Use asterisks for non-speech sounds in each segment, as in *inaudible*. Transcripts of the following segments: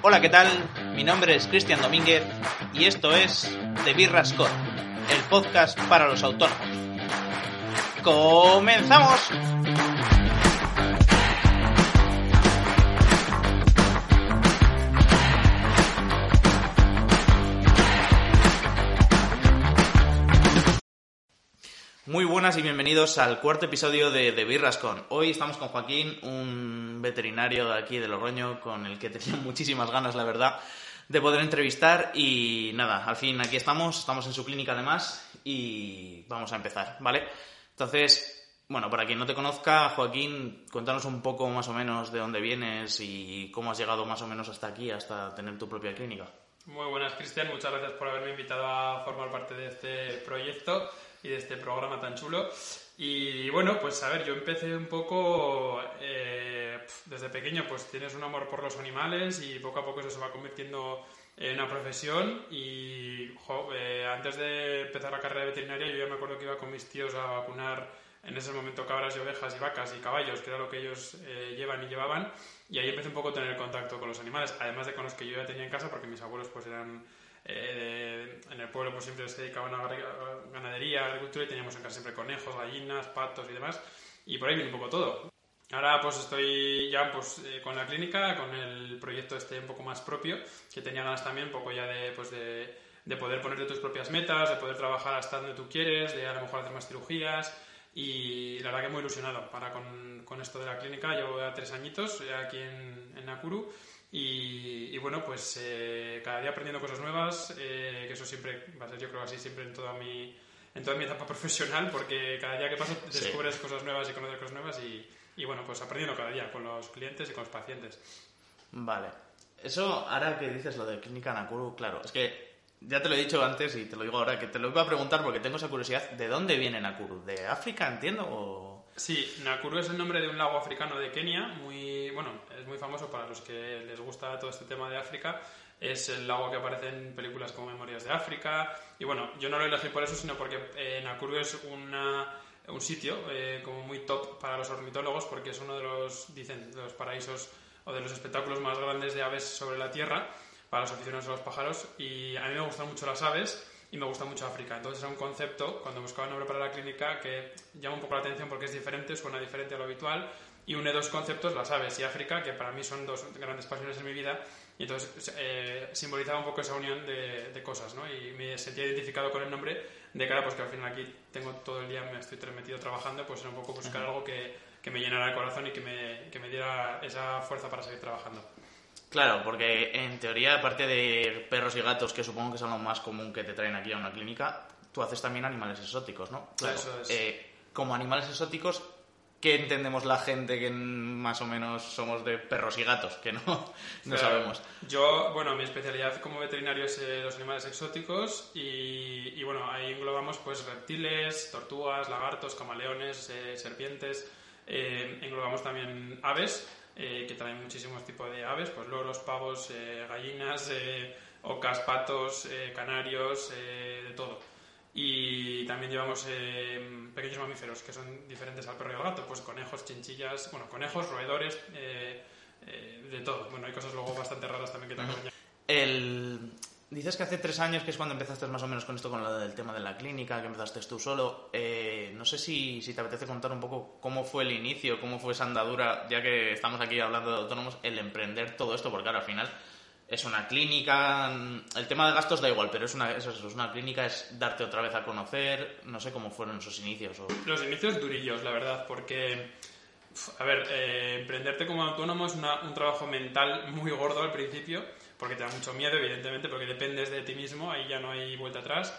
Hola, ¿qué tal? Mi nombre es Cristian Domínguez y esto es The Birras Core, el podcast para los autónomos. ¡Comenzamos! Muy buenas y bienvenidos al cuarto episodio de, de Birras Con. Hoy estamos con Joaquín, un veterinario de aquí de Logroño, con el que tenía *laughs* muchísimas ganas, la verdad, de poder entrevistar. Y nada, al fin aquí estamos, estamos en su clínica además y vamos a empezar, ¿vale? Entonces, bueno, para quien no te conozca, Joaquín, cuéntanos un poco más o menos de dónde vienes y cómo has llegado más o menos hasta aquí, hasta tener tu propia clínica. Muy buenas, Cristian. Muchas gracias por haberme invitado a formar parte de este proyecto y de este programa tan chulo. Y bueno, pues a ver, yo empecé un poco eh, desde pequeño, pues tienes un amor por los animales y poco a poco eso se va convirtiendo en una profesión. Y eh, antes de empezar la carrera de veterinaria, yo ya me acuerdo que iba con mis tíos a vacunar en ese momento cabras y ovejas y vacas y caballos, que era lo que ellos eh, llevan y llevaban. Y ahí empecé un poco a tener contacto con los animales, además de con los que yo ya tenía en casa, porque mis abuelos pues eran eh, en el pueblo pues siempre se dedicaban a ganadería, agricultura y teníamos en casa siempre conejos, gallinas, patos y demás. Y por ahí viene un poco todo. Ahora pues estoy ya pues, eh, con la clínica, con el proyecto este un poco más propio, que tenía ganas también un poco ya de, pues, de, de poder ponerte tus propias metas, de poder trabajar hasta donde tú quieres, de a lo mejor hacer más cirugías. Y la verdad que muy ilusionado para con, con esto de la clínica. Llevo ya tres añitos aquí en, en Nakuru y, y, bueno, pues eh, cada día aprendiendo cosas nuevas, eh, que eso siempre va a ser yo creo así siempre en toda mi, en toda mi etapa profesional, porque cada día que pasa descubres sí. cosas nuevas y conoces cosas nuevas y, y, bueno, pues aprendiendo cada día con los clientes y con los pacientes. Vale. Eso, ahora que dices lo de Clínica Nakuru, claro, es que ya te lo he dicho antes y te lo digo ahora, que te lo iba a preguntar porque tengo esa curiosidad. ¿De dónde viene Nakuru? ¿De África, entiendo? O... Sí, Nakuru es el nombre de un lago africano de Kenia, muy bueno, es muy famoso para los que les gusta todo este tema de África. Es el lago que aparece en películas como Memorias de África. Y bueno, yo no lo elegí por eso, sino porque eh, Nakuru es una, un sitio eh, como muy top para los ornitólogos, porque es uno de los, dicen, los paraísos o de los espectáculos más grandes de aves sobre la Tierra para los aficionados a los pájaros. Y a mí me gustan mucho las aves y me gusta mucho África. Entonces era un concepto, cuando buscaba el nombre para la clínica, que llama un poco la atención porque es diferente, suena diferente a lo habitual y une dos conceptos, las aves y África, que para mí son dos grandes pasiones en mi vida. Y entonces eh, simbolizaba un poco esa unión de, de, cosas, ¿no? Y me sentía identificado con el nombre de cara, pues que al final aquí tengo todo el día, me estoy metido trabajando, pues era un poco buscar algo que, que me llenara el corazón y que me, que me diera esa fuerza para seguir trabajando. Claro, porque en teoría, aparte de perros y gatos, que supongo que son lo más común que te traen aquí a una clínica, tú haces también animales exóticos, ¿no? Claro, Eso es. Eh, como animales exóticos, ¿qué entendemos la gente que más o menos somos de perros y gatos? Que no, *laughs* no sabemos. Yo, bueno, mi especialidad como veterinario es eh, los animales exóticos y, y, bueno, ahí englobamos pues reptiles, tortugas, lagartos, camaleones, eh, serpientes, englobamos también aves eh, que traen muchísimos tipos de aves, pues loros, pavos, eh, gallinas, eh, ocas, patos, canarios, de todo. Y también llevamos pequeños mamíferos que son diferentes al perro y al gato, pues conejos, chinchillas, bueno, conejos, roedores, de todo. Bueno, hay cosas luego bastante raras también que te acompañan. El... Dices que hace tres años, que es cuando empezaste más o menos con esto, con lo del tema de la clínica, que empezaste tú solo. Eh, no sé si, si, te apetece contar un poco cómo fue el inicio, cómo fue esa andadura, ya que estamos aquí hablando de autónomos, el emprender todo esto, porque claro, al final es una clínica, el tema de gastos da igual, pero es una, es una clínica, es darte otra vez a conocer, no sé cómo fueron esos inicios. O... Los inicios durillos, la verdad, porque, a ver, eh, emprenderte como autónomo es una, un trabajo mental muy gordo al principio porque te da mucho miedo, evidentemente, porque dependes de ti mismo, ahí ya no hay vuelta atrás,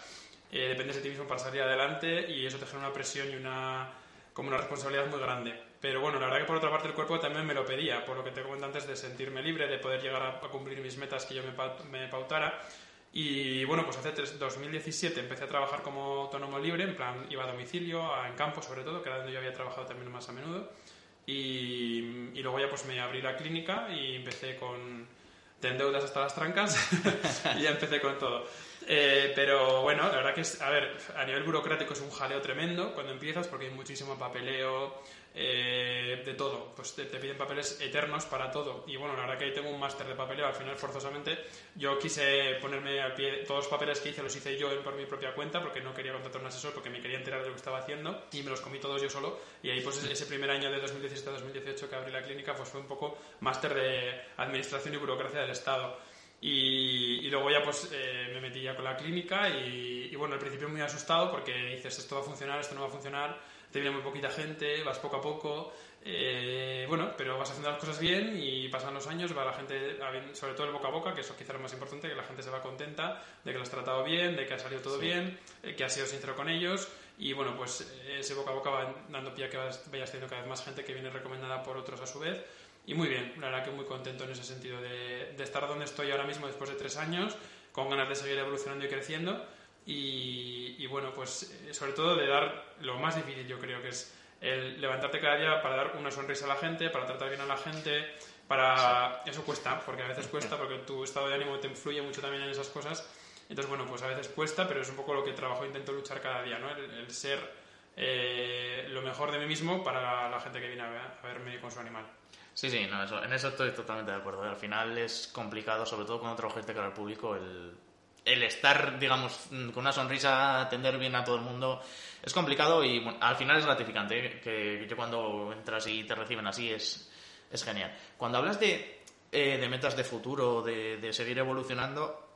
eh, dependes de ti mismo para salir adelante y eso te genera una presión y una, como una responsabilidad muy grande. Pero bueno, la verdad que por otra parte el cuerpo también me lo pedía, por lo que te comenté antes de sentirme libre, de poder llegar a, cumplir mis metas que yo me, pautara. Y bueno, pues hace 2017 empecé a trabajar como autónomo libre, en plan iba a domicilio, en campo sobre todo, que era donde yo había trabajado también más a menudo. Y, y luego ya pues me abrí la clínica y empecé con te endeudas hasta las trancas *laughs* y ya empecé con todo. Eh, pero bueno, la verdad que es, a ver, a nivel burocrático es un jaleo tremendo cuando empiezas porque hay muchísimo papeleo, eh, de todo. Pues te, piden papeles eternos para todo. Y bueno, la verdad que ahí tengo un máster de papeleo, al final forzosamente yo quise ponerme al pie, todos los papeles que hice los hice yo por mi propia cuenta porque no quería contratar un asesor porque me quería enterar de lo que estaba haciendo y me los comí todos yo solo. Y ahí pues ese primer año de 2017-2018 que abrí la clínica pues fue un poco máster de administración y burocracia del Estado. Y, luego ya pues eh, me metí ya con la clínica y, y, bueno, al principio muy asustado porque dices esto va a funcionar, esto no va a funcionar, te viene muy poquita gente, vas poco a poco, eh, bueno, pero vas haciendo las cosas bien y pasan los años, va la gente, sobre todo el boca a boca, que eso quizá es lo más importante, que la gente se va contenta de que lo has tratado bien, de que ha salido todo bien, eh, que has sido sincero con ellos y bueno, pues ese boca a boca va dando pie a que vayas teniendo cada vez más gente que viene recomendada por otros a su vez y muy bien, la verdad que muy contento en ese sentido de, estar donde estoy ahora mismo después de tres años, con ganas de seguir evolucionando y creciendo. Y, bueno, pues eh, sobre todo de dar lo más difícil, yo creo que es el levantarte cada día para dar una sonrisa a la gente, para tratar bien a la gente, para... Eso cuesta, porque a veces cuesta, porque tu estado de ánimo te influye mucho también en esas cosas. Entonces, bueno, pues a veces cuesta, pero es un poco lo que trabajo e intento luchar cada día, ¿no? El, ser eh, lo mejor de mí mismo para la gente que viene a verme con su animal. Sí, sí, no, eso, en eso estoy totalmente de acuerdo. Al final es complicado, sobre todo cuando trabajas de cara al público, el, el estar, digamos, con una sonrisa, atender bien a todo el mundo, es complicado y al final es gratificante. ¿eh? Que cuando entras y te reciben así es, es genial. Cuando hablas de, eh, de metas de futuro, de, de, seguir evolucionando,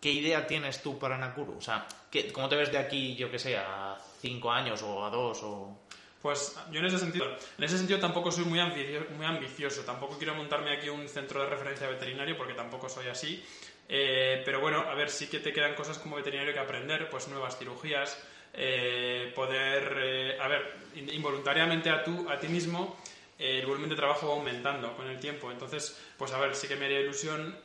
¿qué idea tienes tú para Nakuru? O sea, ¿cómo te ves de aquí, yo que sé, a cinco años o a dos o...? Pues yo en ese sentido, en ese sentido tampoco soy muy ambicioso. Tampoco quiero montarme aquí un centro de referencia veterinario porque tampoco soy así. Eh, pero bueno, a ver, sí que te quedan cosas como veterinario que aprender, pues nuevas cirugías, eh, poder, eh, a ver, involuntariamente a, tú, a ti mismo el volumen de trabajo va aumentando con el tiempo. Entonces, pues a ver, sí que me haría ilusión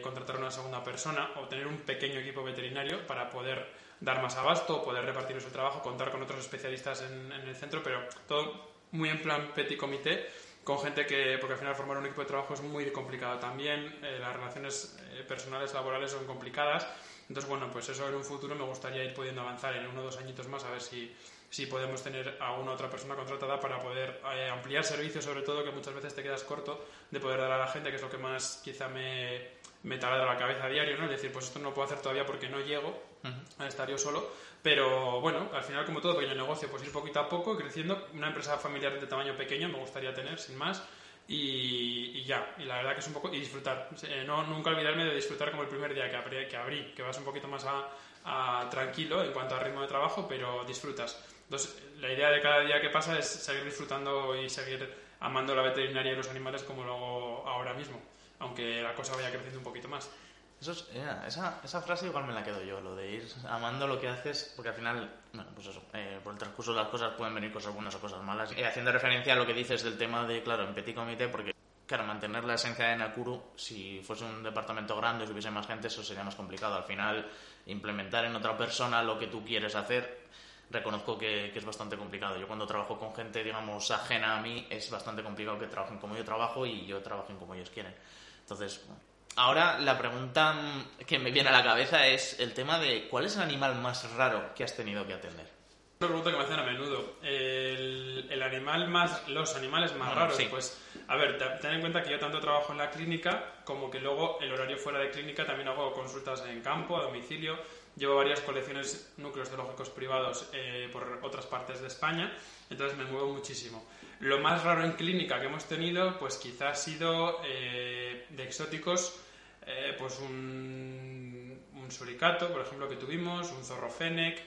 contratar a una segunda persona o tener un pequeño equipo veterinario para poder dar más abasto, poder repartir el trabajo, contar con otros especialistas en, el centro, pero todo muy en plan petit comité, con gente que, porque al final formar un equipo de trabajo es muy complicado también, eh, las relaciones eh, personales, laborales son complicadas, entonces bueno, pues eso en un futuro me gustaría ir pudiendo avanzar en uno o dos añitos más a ver si, si podemos tener a una otra persona contratada para poder eh, ampliar servicios, sobre todo que muchas veces te quedas corto de poder dar a la gente, que es lo que más quizá me, me taladra la cabeza a diario, ¿no? Es decir, pues esto no lo puedo hacer todavía porque no llego a estar yo solo. Pero bueno, al final, como todo pequeño negocio, pues ir poquito a poco, creciendo. Una empresa familiar de tamaño pequeño me gustaría tener, sin más. Y, ya, y la verdad que es un poco... Y disfrutar. Eh, no, nunca olvidarme de disfrutar como el primer día que abrí, que, abrí, que vas un poquito más a, tranquilo en cuanto a ritmo de trabajo, pero disfrutas. Entonces, la idea de cada día que pasa es seguir disfrutando y seguir amando la veterinaria y los animales como lo hago ahora mismo aunque la cosa vaya creciendo un poquito más. Esa, frase igual me la quedo yo, lo de ir amando lo que haces, porque al final, bueno, pues eso, eh, por el transcurso de las cosas pueden venir cosas buenas o cosas malas. Eh, haciendo referencia a lo que dices del tema de, claro, en petit comité, porque, claro, mantener la esencia de Nakuru, si fuese un departamento grande, si hubiese más gente, eso sería más complicado. Al final, implementar en otra persona lo que tú quieres hacer, reconozco que, que, es bastante complicado. Yo cuando trabajo con gente, digamos, ajena a mí, es bastante complicado que trabajen como yo trabajo y yo trabajen como ellos quieren. Entonces, ahora la pregunta que me viene a la cabeza es el tema de ¿cuál es el animal más raro que has tenido que atender? Una pregunta que me hacen a menudo. El, animal más, los animales más raros, pues, a ver, ten en cuenta que yo tanto trabajo en la clínica como que luego el horario fuera de clínica también hago consultas en campo, a domicilio. Llevo varias colecciones, núcleos zoológicos privados eh, por otras partes de España, entonces me muevo muchísimo. Lo más raro en clínica que hemos tenido, pues quizás ha sido eh, de exóticos, eh, pues un, un, suricato, por ejemplo, que tuvimos, un zorro fennec,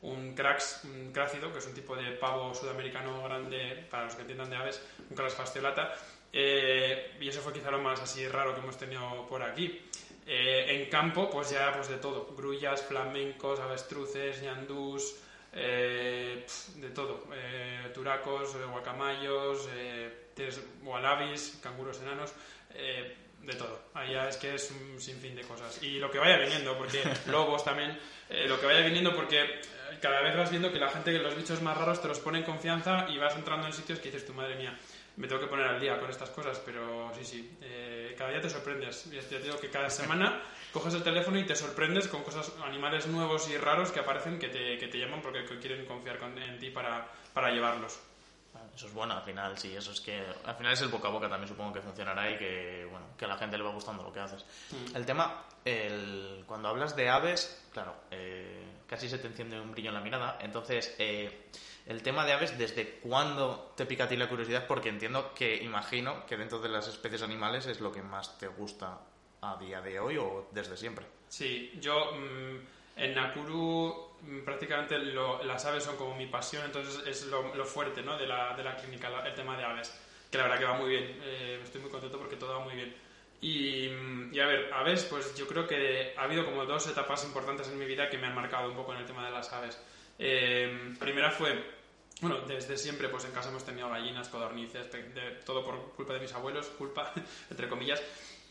un, crax, un crácido, que es un tipo de pavo sudamericano grande, para los que entiendan de aves, un crax fasciolata, eh, y eso fue quizá lo más así raro que hemos tenido por aquí. en campo, pues ya pues de todo, grullas, flamencos, avestruces, ñandús, eh, de todo, eh, turacos, eh, guacamayos, wallabies, canguros enanos, de todo. Ahí ya es que es un sinfín de cosas. Y lo que vaya viniendo, porque *laughs* lobos también, lo que vaya viniendo porque cada vez vas viendo que la gente que los bichos más raros te los pone en confianza y vas entrando en sitios que dices, tu madre mía, me tengo que poner al día con estas cosas, pero sí, sí, cada día te sorprendes. Y te digo que cada semana coges el teléfono y te sorprendes con cosas, animales nuevos y raros que aparecen que te, que te llaman porque quieren confiar en ti para, para llevarlos. Eso es bueno, al final, sí, eso es que... Al final es el boca a boca también supongo que funcionará y que, bueno, que a la gente le va gustando lo que haces. Mm. El tema, el, cuando hablas de aves, claro, eh, casi se te enciende un brillo en la mirada. Entonces, eh, el tema de aves, ¿desde cuándo te pica a ti la curiosidad? Porque entiendo que, imagino, que dentro de las especies animales es lo que más te gusta a día de hoy o desde siempre. Sí, yo mm, en Nakuru mm, prácticamente lo- las aves son como mi pasión, entonces es lo, fuerte ¿no? de, la, de la clínica, el tema de aves, que la verdad que va muy bien, eh, estoy muy contento porque todo va muy bien. Y, y a ver, aves, pues yo creo que ha habido como dos etapas importantes en mi vida que me han marcado un poco en el tema de las aves. Eh, primera fue, bueno, desde siempre pues en casa hemos tenido gallinas, codornices, pe- de- todo por culpa de mis abuelos, culpa, *laughs* entre comillas.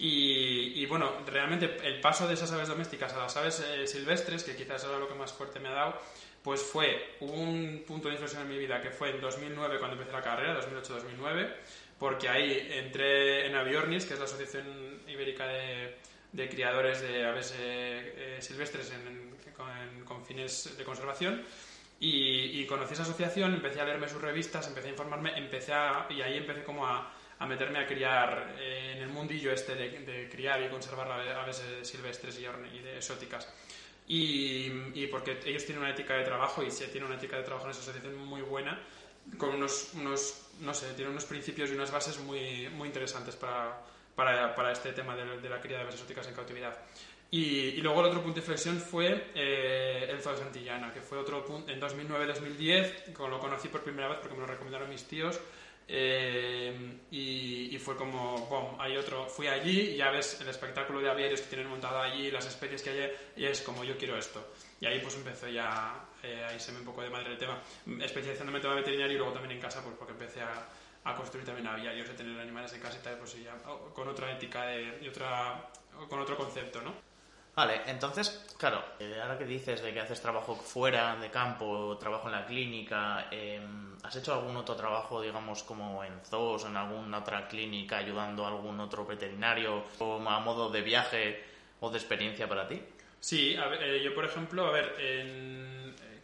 Y, y, bueno, realmente el paso de esas aves domésticas a las aves eh, silvestres, que quizás era lo que más fuerte me ha dado, pues fue un punto de inflexión en mi vida que fue en 2009 cuando empecé la carrera, 2008-2009, porque ahí entré en Aviornis, que es la Asociación Ibérica de, de Criadores de Aves eh, eh, Silvestres en- en- con, fines de conservación. Y, y conocí esa asociación, empecé a leerme sus revistas, empecé a informarme, empecé a, y ahí empecé como a, a meterme a criar eh, en el mundillo este de, de criar y conservar ave- aves eh, silvestres y, y de exóticas. Y, y porque ellos tienen una ética de trabajo y se tiene una ética de trabajo en esa asociación muy buena, con unos, unos no sé, tiene unos principios y unas bases muy, muy interesantes para, para, para este tema de, de la cría de aves exóticas en cautividad. Y, y luego el otro punto de inflexión fue eh, el Zoo de Santillana, que fue otro punto en 2009-2010, cuando lo conocí por primera vez porque me lo recomendaron mis tíos. eh, y, y fue como, bom, hay otro, fui allí ya ves el espectáculo de aviarios que tienen montado allí, las especies que hay, y es como yo quiero esto. Y ahí pues empezó ya, eh, ahí se me un poco de madre el tema, especializándome en tema veterinario y luego también en casa, pues porque empecé a, a construir también aviarios, de tener animales en casa y tal, pues ya, oh, con otra ética de, y otra, con otro concepto, ¿no? Vale, entonces, claro, eh, ahora que dices de que haces trabajo fuera de campo, trabajo en la clínica, eh, ¿has hecho algún otro trabajo, digamos, como en zoos, en alguna otra clínica, ayudando a algún otro veterinario, o a modo de viaje o de experiencia para ti? Sí, a ver, eh, yo por ejemplo, a ver, en-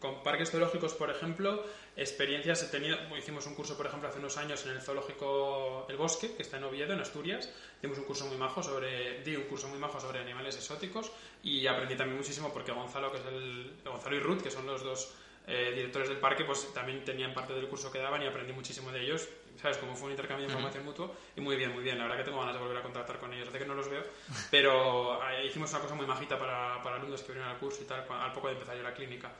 con parques zoológicos, por ejemplo, experiencias he tenido, hicimos un curso, por ejemplo, hace unos años en el zoológico El Bosque, que está en Oviedo, en Asturias, hicimos un curso muy majo sobre, di un curso muy majo sobre animales exóticos y aprendí también muchísimo porque Gonzalo, que es el, Gonzalo y Ruth, que son los dos eh, directores del parque, pues también tenían parte del curso que daban y aprendí muchísimo de ellos, ¿sabes? Como fue un intercambio de información mutuo y muy bien, muy bien, la verdad que tengo ganas de volver a contactar con ellos, hace que no los veo, pero eh, hicimos una cosa muy majita para, para alumnos que vinieron al curso y tal, al poco de empezar yo la clínica.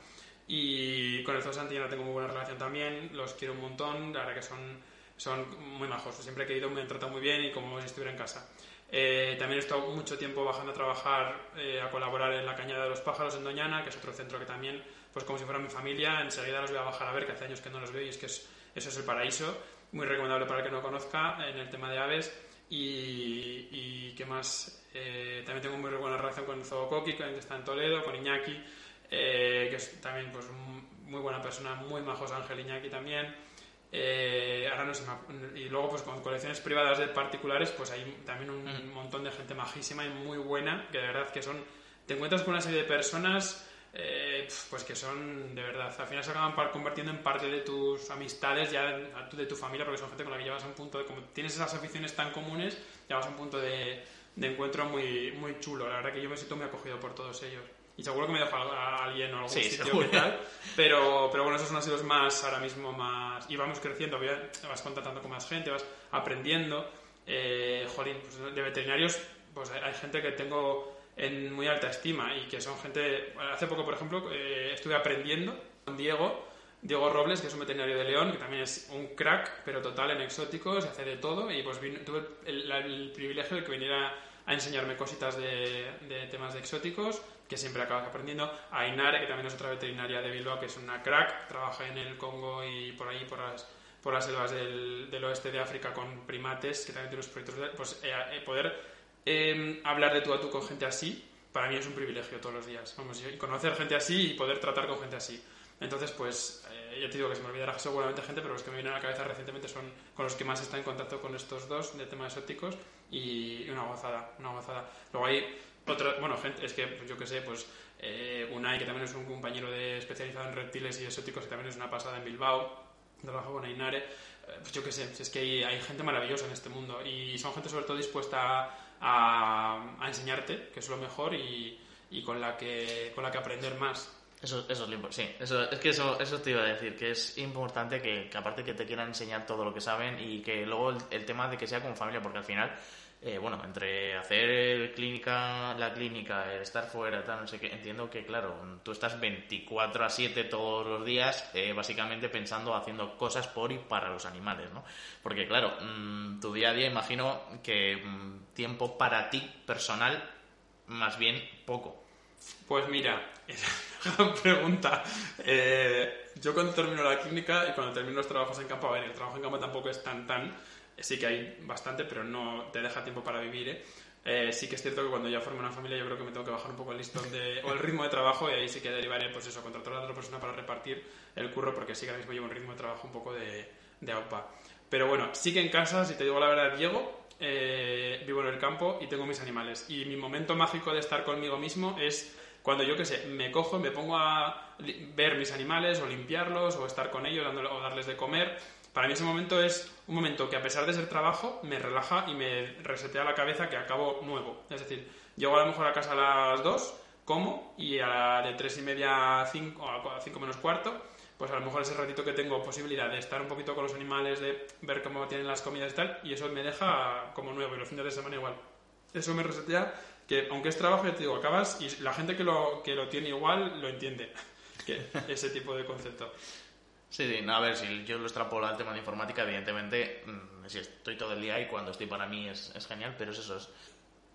Y con el Zoo Santillana tengo muy buena relación también, los quiero un montón, la verdad que son, son muy majos, siempre he ido me han tratado muy bien y como si estuviera en casa. Eh, también he estado mucho tiempo bajando a trabajar, eh, a colaborar en la Cañada de los Pájaros en Doñana, que es otro centro que también, pues como si fuera mi familia, enseguida los voy a bajar a ver, que hace años que no los veo y es que es- eso es el paraíso, muy recomendable para el que no conozca en el tema de aves. Y, y qué más, Eh, también tengo muy buena relación con Zoo Coqui, que está en Toledo, con Iñaki, eh, que es también pues muy buena persona, muy majos Ángel Iñaki también. Eh, ahora no se me y luego pues con colecciones privadas de particulares pues hay también un Mm. montón de gente majísima y muy buena que de verdad que son te encuentras con una serie de personas eh, pues que son de verdad al final se acaban convirtiendo en parte de tus amistades ya de, de tu familia porque son gente con la que llevas a un punto de como tienes esas aficiones tan comunes llevas a un punto de, de encuentro muy muy chulo la verdad que yo me siento muy acogido por todos ellos y seguro que me dejo a, alguien o algún Sí, sitio que tal pero, pero bueno, esos son los más, ahora mismo más... Y vamos creciendo, vas contactando con más gente, vas aprendiendo. Eh, jolín, pues de veterinarios, pues hay, hay gente que tengo en muy alta estima y que son gente... Hace poco, por ejemplo, eh, estuve aprendiendo con Diego, Diego Robles, que es un veterinario de León, que también es un crack, pero total en exóticos, hace de todo. Y pues vino- tuve el, la- el privilegio de que viniera a enseñarme cositas de, de temas de exóticos, que siempre acabas aprendiendo. A Inare, que también es otra veterinaria de Bilbao, que es una crack, trabaja en el Congo y por ahí, por las, por las selvas del, del oeste de África con primates, que también tiene unos proyectos. de- Pues eh, eh, poder eh, hablar de tú a tú con gente así, para mí es un privilegio todos los días. Vamos, y conocer gente así y poder tratar con gente así. Entonces, pues, eh, ya te digo que se me olvidará seguramente gente, pero los que me vienen a la cabeza recientemente son con los que más está en contacto con estos dos de temas exóticos y una gozada, una gozada. Luego hay otra, bueno, gente, es que pues, yo que sé, pues eh, Unai, que también es un compañero de especializado en reptiles y exóticos, que también es una pasada en Bilbao, trabajo con Ainare. pues yo qué sé, es que hay, hay gente maravillosa en este mundo y son gente sobre todo dispuesta a, a enseñarte, que es lo mejor, y, y con, la que, con la que aprender más. Eso, eso es lo sí, eso, es que eso, eso te iba a decir, que es importante que, que aparte que te quieran enseñar todo lo que saben y que luego el, el tema de que sea como familia, porque al final, eh, bueno, entre hacer clínica, la clínica, estar fuera, tal, no sé qué, entiendo que, claro, tú estás 24 a 7 todos los días, eh, básicamente pensando, haciendo cosas por y para los animales, ¿no? Porque, claro, mm, tu día a día imagino que mm, tiempo para ti personal, más bien poco. Pues mira, *laughs* gran pregunta. Eh, yo cuando termino la clínica y cuando termino los trabajos en campo, a ver, el trabajo en campo tampoco es tan tan, sí que hay bastante, pero no te deja tiempo para vivir, ¿eh? Eh, sí que es cierto que cuando ya formo una familia yo creo que me tengo que bajar un poco el listón de, o el ritmo de trabajo y ahí sí que derivaré, pues eso, contratar a otra persona para repartir el curro porque sí que ahora mismo llevo un ritmo de trabajo un poco de, de AUPA. Pero bueno, sí que en casa, si te digo la verdad, llego, eh, vivo en el campo y tengo mis animales. Y mi momento mágico de estar conmigo mismo es cuando yo, qué sé, me cojo, me pongo a ver mis animales o limpiarlos o estar con ellos dándole- o darles de comer. Para mí ese momento es un momento que a pesar de ser trabajo me relaja y me resetea la cabeza que acabo nuevo. Es decir, llego a lo mejor a casa a las 2, como y a la de 3 y media a 5, o a 5 menos cuarto, pues a lo mejor ese ratito que tengo posibilidad de estar un poquito con los animales, de ver cómo tienen las comidas y tal, y eso me deja como nuevo y los fines de semana igual. Eso me resetea que aunque es trabajo, ya te digo, acabas y la gente que lo, que lo tiene igual lo entiende. *laughs* Que ese tipo de concepto. Sí, no, a ver, si yo lo extrapolo al tema de informática, evidentemente, mm, si estoy todo el día ahí, cuando estoy para mí es, es genial, pero es eso. Es,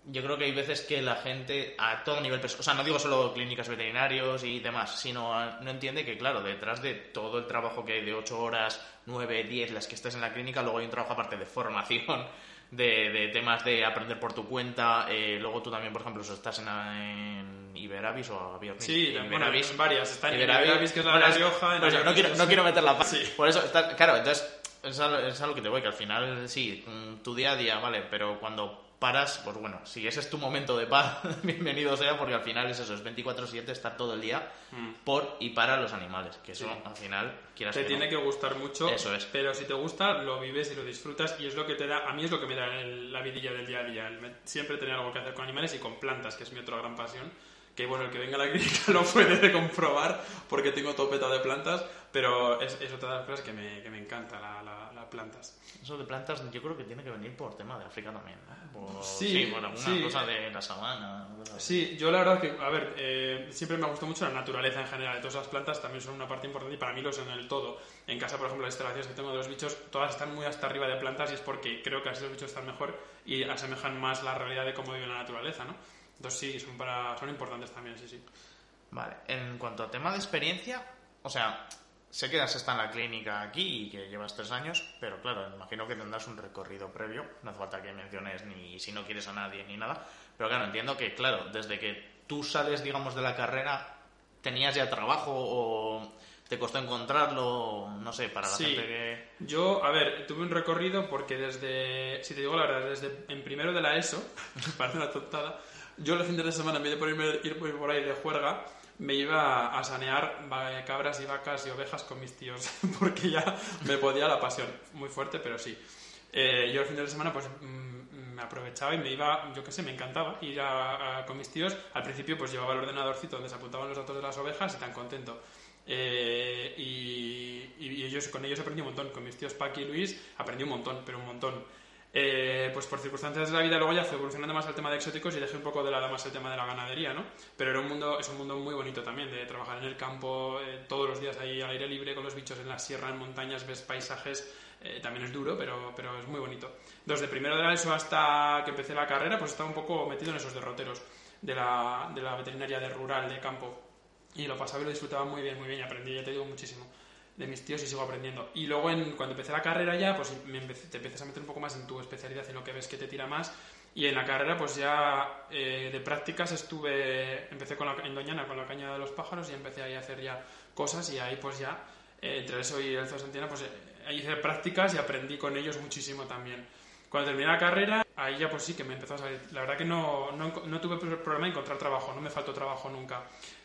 yo creo que hay veces que la gente, a todo nivel, o sea, no digo solo clínicas veterinarios y demás, sino a- no entiende que, claro, detrás de todo el trabajo que hay de 8 horas, 9, 10, las que estés en la clínica, luego hay un trabajo aparte de formación, de, de temas de aprender por tu cuenta, eh, luego tú también, por ejemplo, estás en, en Iberavis o Aviornis, Sí, en bueno, Iberavis, en varias. Está en Iberavis, Iberavis, que es la bueno, de La Rioja. en pues no, Aviornis, quiero, no quiero meter la pata. Sí. Por eso, está- claro, entonces es a, es a lo que te voy, que al final sí, mm, tu día a día, vale, pero cuando paras, pues bueno, si ese es tu momento de paz, *laughs* bienvenido sea, porque al final es eso, es 24-7 estar todo el día Mm. por y para los animales, que eso Sí. al final, quieras Te que tiene no. que gustar mucho, Eso es. pero si te gusta, lo vives y lo disfrutas y es lo que te da, a mí es lo que me da el- la vidilla del día a día, el siempre tener algo que hacer con animales y con plantas, que es mi otra gran pasión, que bueno, el que venga a la *laughs* clínica lo puede de comprobar porque tengo topeta de plantas, pero es, es otra de las cosas que me, que me encanta, la, la- plantas. Eso de plantas yo creo que tiene que venir por tema de África también, ¿no? Por, Sí, por alguna sí. cosa de la sabana. Sí, yo la verdad que, a ver, eh, siempre me ha gustado mucho la naturaleza en general. Todas las plantas también son una parte importante y para mí lo son en el todo. En casa, por ejemplo, las instalaciones que tengo de los bichos, todas están muy hasta arriba de plantas y es porque creo que así los bichos están mejor y asemejan más la realidad de cómo vive la naturaleza, ¿no? Entonces sí, son, para, son importantes también, sí, sí. Vale, en cuanto a tema de experiencia, o sea, sé que has estado en la clínica aquí y que llevas tres años, pero claro, imagino que tendrás un recorrido previo, no hace falta que menciones ni si no quieres a nadie ni nada, pero claro, entiendo que, claro, desde que tú sales, digamos, de la carrera, ¿tenías ya trabajo o te costó encontrarlo? No sé, para la Sí. gente que... Yo, a ver, tuve un recorrido porque desde, si te digo la verdad, desde en primero de la ESO, *laughs* parece una tontada, yo los fines de semana, en vez de ponerme, ir por por ahí de juerga, me iba a sanear va- cabras y vacas y ovejas con mis tíos, *laughs* porque ya me podía la pasión. Muy fuerte, pero sí. Eh, yo los fines de semana, pues mm, me aprovechaba y me iba, yo qué sé, me encantaba ir a- con mis tíos. Al principio, pues llevaba el ordenadorcito donde se apuntaban los datos de las ovejas y tan contento. Eh, y, y ellos, con ellos aprendí un montón. Con mis tíos Paqui y Luis aprendí un montón, pero un montón. Eh, pues por circunstancias de la vida luego ya fue evolucionando más el tema de exóticos y dejé un poco de lado más el tema de la ganadería, ¿no? Pero era un mundo, es un mundo muy bonito también, de trabajar en el campo, eh, todos los días ahí al aire libre con los bichos en la sierra, en montañas, ves paisajes, eh, también es duro, pero, pero es muy bonito. Desde primero de la ESO hasta que empecé la carrera, pues estaba un poco metido en esos derroteros de la, de la veterinaria de rural, de campo. Y lo pasaba y lo disfrutaba muy bien, muy bien, y aprendí, ya te digo, muchísimo de mis tíos y sigo aprendiendo. Y luego en, cuando empecé la carrera ya, pues me empecé- te empiezas a meter un poco más en tu especialidad, en lo que ves que te tira más. Y en la carrera, pues ya eh, de prácticas estuve, empecé con la, en Doñana con la caña de los pájaros y empecé a hacer ya cosas y ahí pues ya, eh, entre eso y el Zoo Santiana, pues eh, hice prácticas y aprendí con ellos muchísimo también. Cuando terminé la carrera, ahí ya pues sí que me empezó a salir. La verdad que no, no, no tuve problema en encontrar trabajo, no me faltó trabajo nunca.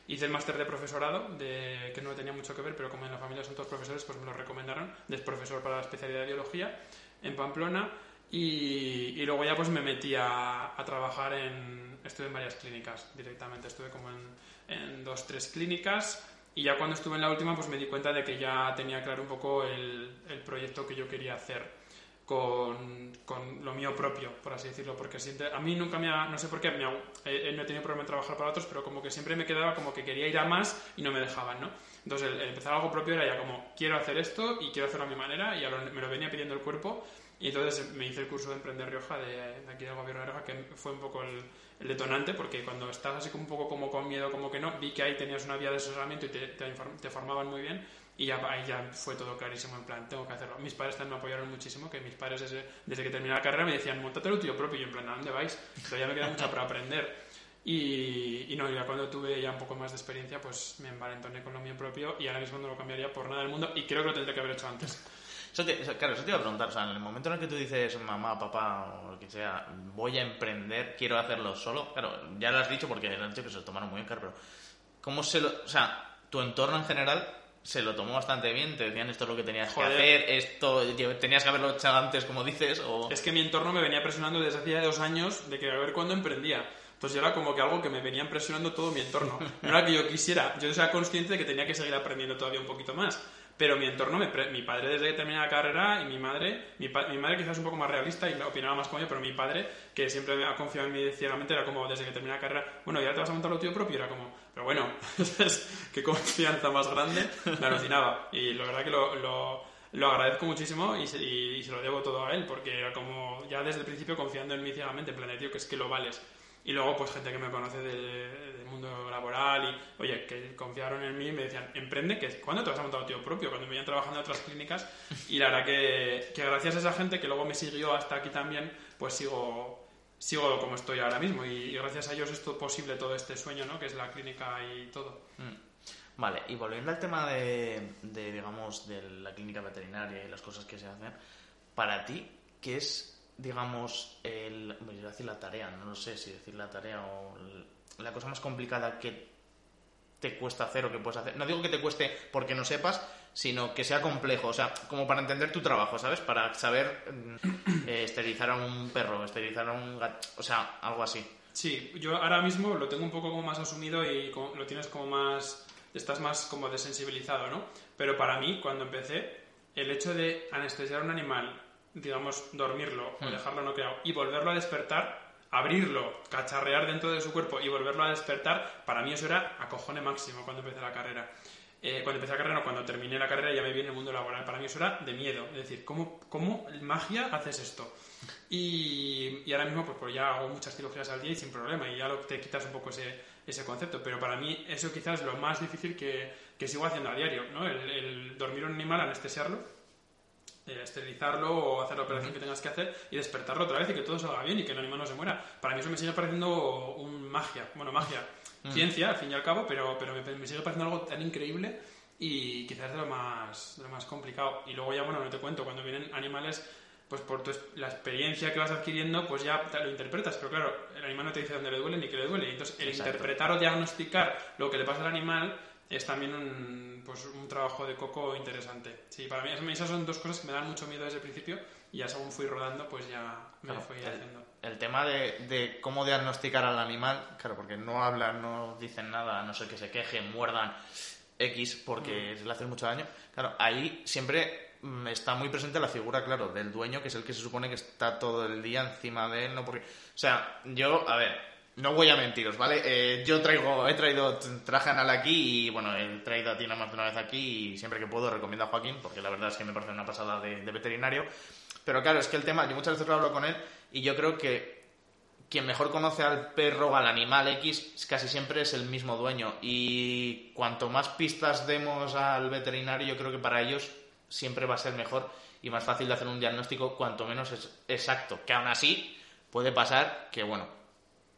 Hice el máster de profesorado, de, que no tenía mucho que ver, pero como en la familia son todos profesores, pues me lo recomendaron, de profesor para la especialidad de biología en Pamplona. Y, y luego ya pues me metí a, a, trabajar en... Estuve en varias clínicas directamente, estuve como en, en dos, tres clínicas. Y ya cuando estuve en la última pues me di cuenta de que ya tenía claro un poco el, el proyecto que yo quería hacer con, con, lo mío propio, por así decirlo, porque a mí nunca me ha, no sé por qué, no he tenido problema en trabajar para otros, pero como que siempre me quedaba como que quería ir a más y no me dejaban, ¿no? Entonces el, empezar algo propio era ya como, quiero hacer esto y quiero hacerlo a mi manera y me lo venía pidiendo el cuerpo y entonces me hice el curso de Emprender Rioja de, de aquí del gobierno de Rioja, que fue un poco el, el, detonante, porque cuando estás así como un poco como con miedo, como que no, vi que ahí tenías una vía de asesoramiento y te, te formaban muy bien y ya, ahí ya fue todo clarísimo, en plan, tengo que hacerlo. Mis padres también me apoyaron muchísimo, que mis padres desde, desde que terminé la carrera me decían, montate lo tuyo propio, y yo en plan, ¿a dónde vais? Pero ya me queda mucho para aprender. Y, y, no, ya cuando tuve ya un poco más de experiencia, pues me envalentoné con lo mío propio y ahora mismo no lo cambiaría por nada del mundo y creo que lo tendría que haber hecho antes. Eso te, claro, eso te iba a preguntar, o sea, en el momento en el que tú dices, mamá, papá o lo que sea, voy a emprender, quiero hacerlo solo, claro, ya lo has dicho porque lo has dicho que se lo tomaron muy bien, claro, pero ¿cómo se lo, o sea, tu entorno en general se lo tomó bastante bien, te decían esto es lo que tenías Joder. que hacer, esto tenías que haberlo hecho antes, como dices, o... Es que mi entorno me venía presionando desde hacía dos años de que a ver cuándo emprendía. Entonces era como que algo que me venían presionando todo mi entorno. No era que yo quisiera, yo era consciente de que tenía que seguir aprendiendo todavía un poquito más. Pero mi entorno, me mi padre desde que terminé la carrera y mi madre, mi, mi, madre quizás un poco más realista y opinaba más como yo, pero mi padre, que siempre ha confiado en mí ciegamente, era como desde que terminé la carrera, bueno, ya te vas a montar lo tuyo propio, era como, pero bueno, *laughs* qué confianza más grande, me alucinaba. Y la verdad que lo, lo, lo agradezco muchísimo y se, y, y se, lo debo todo a él, porque era como ya desde el principio confiando en mí ciegamente, en plan, tío, que es que lo vales. Y luego, pues gente que me conoce del, del mundo laboral y, oye, que confiaron en mí y me decían, emprende, que ¿cuándo te vas a montar lo tío propio? Cuando me veían trabajando en otras clínicas. *laughs* Y la verdad que, que gracias a esa gente que luego me siguió hasta aquí también, pues sigo, sigo como estoy ahora mismo. Y, y gracias a ellos es todo posible todo este sueño, ¿no? Que es la clínica y todo. Mm. Vale, y volviendo al tema de, de, digamos, de la clínica veterinaria y las cosas que se hacen, para ti, ¿qué es digamos, el, voy a decir la tarea, no sé si decir la tarea o la cosa más complicada que te cuesta hacer o que puedes hacer. No digo que te cueste porque no sepas, sino que sea complejo, o sea, como para entender tu trabajo, ¿sabes? Para saber eh, esterilizar a un perro, esterilizar a un gato, o sea, algo así. Sí, yo ahora mismo lo tengo un poco como más asumido y lo tienes como más, estás más como desensibilizado, ¿no? Pero para mí, cuando empecé, el hecho de anestesiar a un animal digamos, dormirlo o dejarlo noqueado y volverlo a despertar, abrirlo, cacharrear dentro de su cuerpo y volverlo a despertar, para mí eso era acojone máximo cuando empecé la carrera. Eh, cuando empecé la carrera, no, cuando terminé la carrera ya me vi en el mundo laboral. Para mí eso era de miedo. Es decir, ¿cómo, cómo magia haces esto? Y, y, ahora mismo pues, pues ya hago muchas cirugías al día y sin problema y ya lo, te quitas un poco ese, ese concepto. Pero para mí eso quizás es lo más difícil que, que sigo haciendo a diario, ¿no? El, el dormir a un animal, anestesiarlo eh, esterilizarlo o hacer la operación que tengas que hacer y despertarlo otra vez y que todo salga bien y que el animal no se muera. Para mí eso me sigue pareciendo un magia, bueno, magia, ciencia al fin y al cabo, pero, pero me, me, sigue pareciendo algo tan increíble y quizás de lo, más, de lo más complicado. Y luego ya, bueno, no te cuento, cuando vienen animales, pues por tu, la experiencia que vas adquiriendo, pues ya te lo interpretas, pero claro, el animal no te dice dónde le duele ni qué le duele. Entonces, el Exacto. interpretar o diagnosticar lo que le pasa al animal es también un, pues, un trabajo de coco interesante. Sí, para mí esas son dos cosas que me dan mucho miedo desde el principio y ya según fui rodando, pues ya me claro, fui el, haciendo. El tema de, de, cómo diagnosticar al animal, claro, porque no hablan, no dicen nada, no sé que se quejen, muerdan X porque mm. le hace mucho daño. Claro, ahí siempre mm, está muy presente la figura, claro, del dueño, que es el que se supone que está todo el día encima de él, ¿no? Porque, o sea, yo, a ver, no voy a mentiros, ¿vale? Eh, yo traigo, he traído traje anal aquí y bueno, he traído a Tina más de una vez aquí y siempre que puedo recomiendo a Joaquín porque la verdad es que me parece una pasada de, de veterinario. Pero claro, es que el tema, yo muchas veces lo hablo con él y yo creo que quien mejor conoce al perro o al animal X casi siempre es el mismo dueño y cuanto más pistas demos al veterinario yo creo que para ellos siempre va a ser mejor y más fácil de hacer un diagnóstico cuanto menos es exacto, que aún así puede pasar que bueno,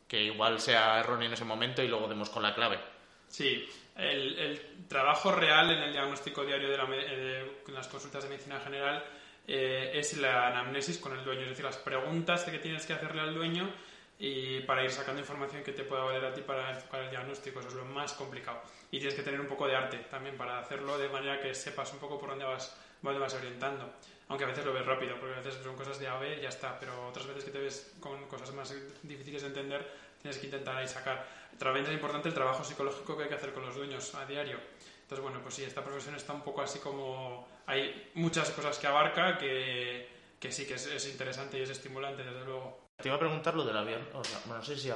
que igual sea erróneo en ese momento y luego demos con la clave. Sí, el, trabajo real en el diagnóstico diario de, la, de las consultas de medicina general eh, es la anamnesis con el dueño, es decir, las preguntas que tienes que hacerle al dueño y para ir sacando información que te pueda valer a ti para enfocar el diagnóstico, eso es lo más complicado. Y tienes que tener un poco de arte también para hacerlo de manera que sepas un poco por dónde vas, dónde vas orientando. Aunque a veces lo ves rápido, porque a veces son cosas de A B ya está, pero otras veces que te ves con cosas más difíciles de entender, tienes que intentar ahí sacar. También es importante el trabajo psicológico que hay que hacer con los dueños a diario. Entonces, bueno, pues sí, esta profesión está un poco así como... Hay muchas cosas que abarca que, que sí que es, es interesante y es estimulante, desde luego. Te iba a preguntar lo del avión, o sea, no sé si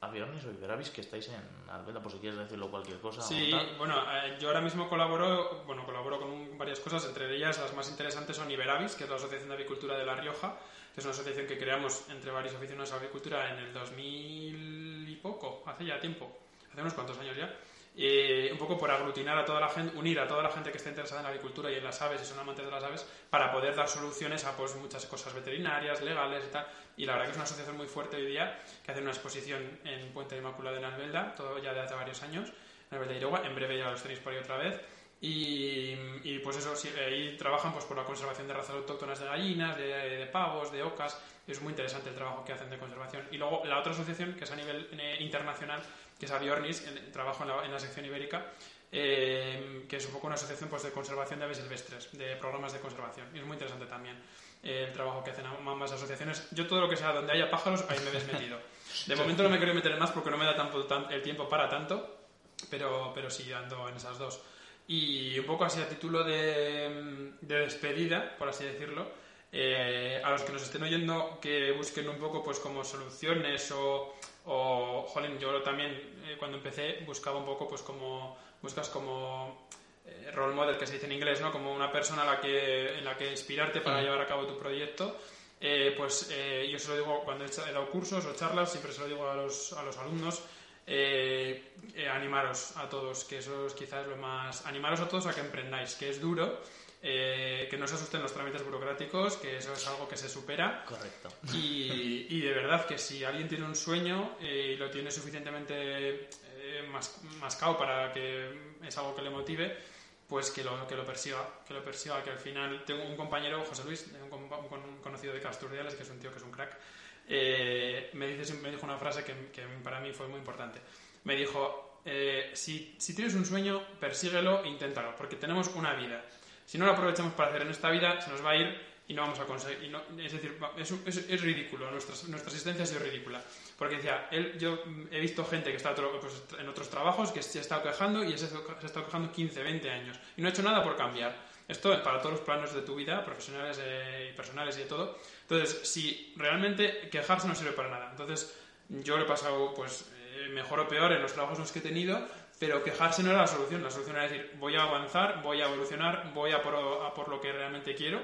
aviones o Iberavis que estáis en Albeda, por si quieres decirlo cualquier cosa. Sí, bueno, eh, yo ahora mismo colaboro, bueno, colaboro con varias cosas, entre ellas las más interesantes son Iberavis, que es la Asociación de Avicultura de La Rioja, que es una asociación que creamos entre varios aficionados a avicultura en el 2000 y poco, hace ya tiempo, hace unos cuantos años ya. Eh, un poco por aglutinar a toda la gente, unir a toda la gente que está interesada en la agricultura y en las aves y son amantes de las aves para poder dar soluciones a pues, muchas cosas veterinarias, legales y tal. Y la verdad que es una asociación muy fuerte hoy día que hace una exposición en Puente de Inmaculada de Nalvelda, todo ya de hace varios años, en Nalvelda y Irogua, en breve ya los tenéis por ahí otra vez. Y, pues eso, ahí trabajan pues por la conservación de razas autóctonas de gallinas, de, pavos, de ocas. Es muy interesante el trabajo que hacen de conservación. Y luego la otra asociación, que es a nivel eh, internacional, que es Aviornis, el, trabajo en la, sección ibérica, eh, que es un poco una asociación pues, de conservación de aves silvestres, de programas de conservación. Y es muy interesante también eh, el trabajo que hacen ambas asociaciones. Yo todo lo que sea donde haya pájaros, ahí me ves metido. *laughs* De momento no me quiero meter en más porque no me da tanto, el tiempo para tanto, pero, pero sí ando en esas dos. Y un poco así a título de, de despedida, por así decirlo, eh, a los que nos estén oyendo que busquen un poco pues como soluciones o, o jolín, yo también eh, cuando empecé buscaba un poco pues como buscas como eh, role model que se dice en inglés, ¿no? Como una persona a la que, en la que inspirarte para llevar a cabo tu proyecto. pues yo se lo digo cuando he dado cursos o charlas, siempre se lo digo a los, a los alumnos, animaros a todos, que eso es quizás lo más... Animaros a todos a que emprendáis, que es duro, eh, que no se asusten los trámites burocráticos, que eso es algo que se supera. Correcto. Y, y de verdad que si alguien tiene un sueño eh, y lo tiene suficientemente eh, mascado para que es algo que le motive, pues que lo, que lo persiga, que lo persiga, que al final tengo un compañero, José Luis, un, conocido de Casturdiales, que es un tío que es un crack, me, dice, me dijo una frase que, que, para mí fue muy importante. Me dijo, si, si tienes un sueño, persíguelo e inténtalo, porque tenemos una vida si no lo aprovechamos para hacer en esta vida, se nos va a ir y no vamos a conseguir. es decir, es, es, ridículo, nuestra, nuestra existencia sido ridícula. Porque decía, él, yo he visto gente que está pues, en otros trabajos que se ha estado quejando y se, se ha estado quejando 15, 20 años y no ha hecho nada por cambiar. Esto es para todos los planos de tu vida, profesionales eh, y personales y de todo. Entonces, si realmente quejarse no sirve para nada. Entonces, yo lo he pasado, pues, eh, mejor o peor en los trabajos los que he tenido, pero quejarse no era la solución. La solución era decir, voy a avanzar, voy a evolucionar, voy a por, lo que realmente quiero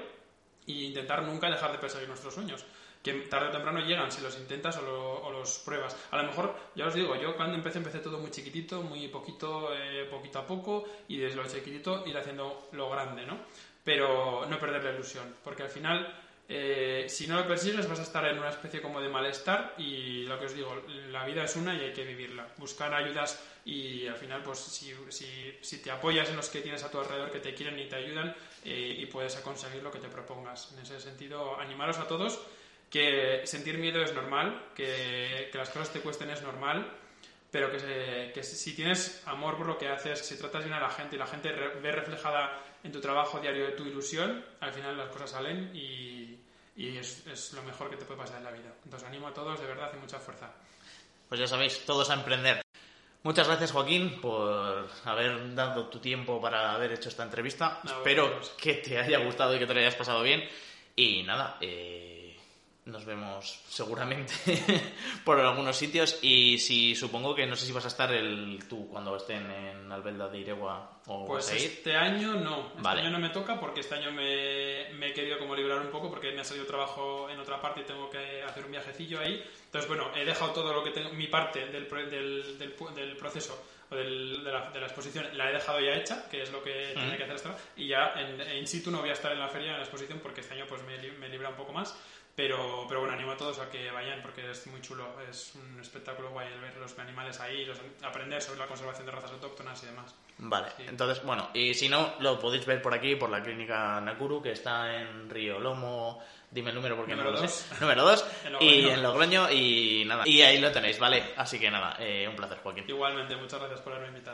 e intentar nunca dejar de perseguir nuestros sueños. Que tarde o temprano llegan si los intentas o, los pruebas. A lo mejor, ya os digo, yo cuando empecé, empecé todo muy chiquitito, muy poquito, eh, poquito a poco, y desde lo chiquitito ir haciendo lo grande, ¿no? Pero no perder la ilusión, porque al final eh, si no lo persigues vas a estar en una especie como de malestar y lo que os digo, la vida es una y hay que vivirla. Buscar ayudas y al final pues si, si, si te apoyas en los que tienes a tu alrededor que te quieren y te ayudan eh, y puedes conseguir lo que te propongas. En ese sentido, animaros a todos que sentir miedo es normal, que, que las cosas te cuesten es normal, pero que, que, si tienes amor por lo que haces, si tratas bien a la gente y la gente ve reflejada en tu trabajo diario de tu ilusión, al final las cosas salen y, y es, es, lo mejor que te puede pasar en la vida. Entonces animo a todos de verdad y mucha fuerza. Pues ya sabéis, todos a emprender. Muchas gracias Joaquín por haber dado tu tiempo para haber hecho esta entrevista. Espero que te haya gustado y que te lo hayas pasado bien. Y nada, eh, nos vemos seguramente *laughs* por algunos sitios. Y si supongo que no sé si vas a estar el tú cuando estén en Albelda de Iregua o pues este año no. Este año no me toca porque este año me, he querido como librar un poco porque me ha salido trabajo en otra parte y tengo que hacer un viajecillo ahí. Entonces bueno he dejado todo lo que tengo mi parte del, del, del, proceso o de, la, de, la, exposición la he dejado ya hecha que es lo que tenía que hacer hasta y ya en, in situ no voy a estar en la feria en la exposición porque este año pues me, me libra un poco más Pero, pero bueno, animo a todos a que vayan porque es muy chulo. Es un espectáculo guay el ver los animales ahí, los, aprender sobre la conservación de razas autóctonas y demás. Vale, Sí. entonces, bueno, y si no, lo podéis ver por aquí, por la clínica Nakuru, que está en Río Lomo. Dime el número porque Número no lo dos. sé. *laughs* Número 2. En y en Logroño, y nada. Y ahí lo tenéis, ¿vale? Así que nada, eh, un placer, Joaquín. Igualmente, muchas gracias por haberme invitado.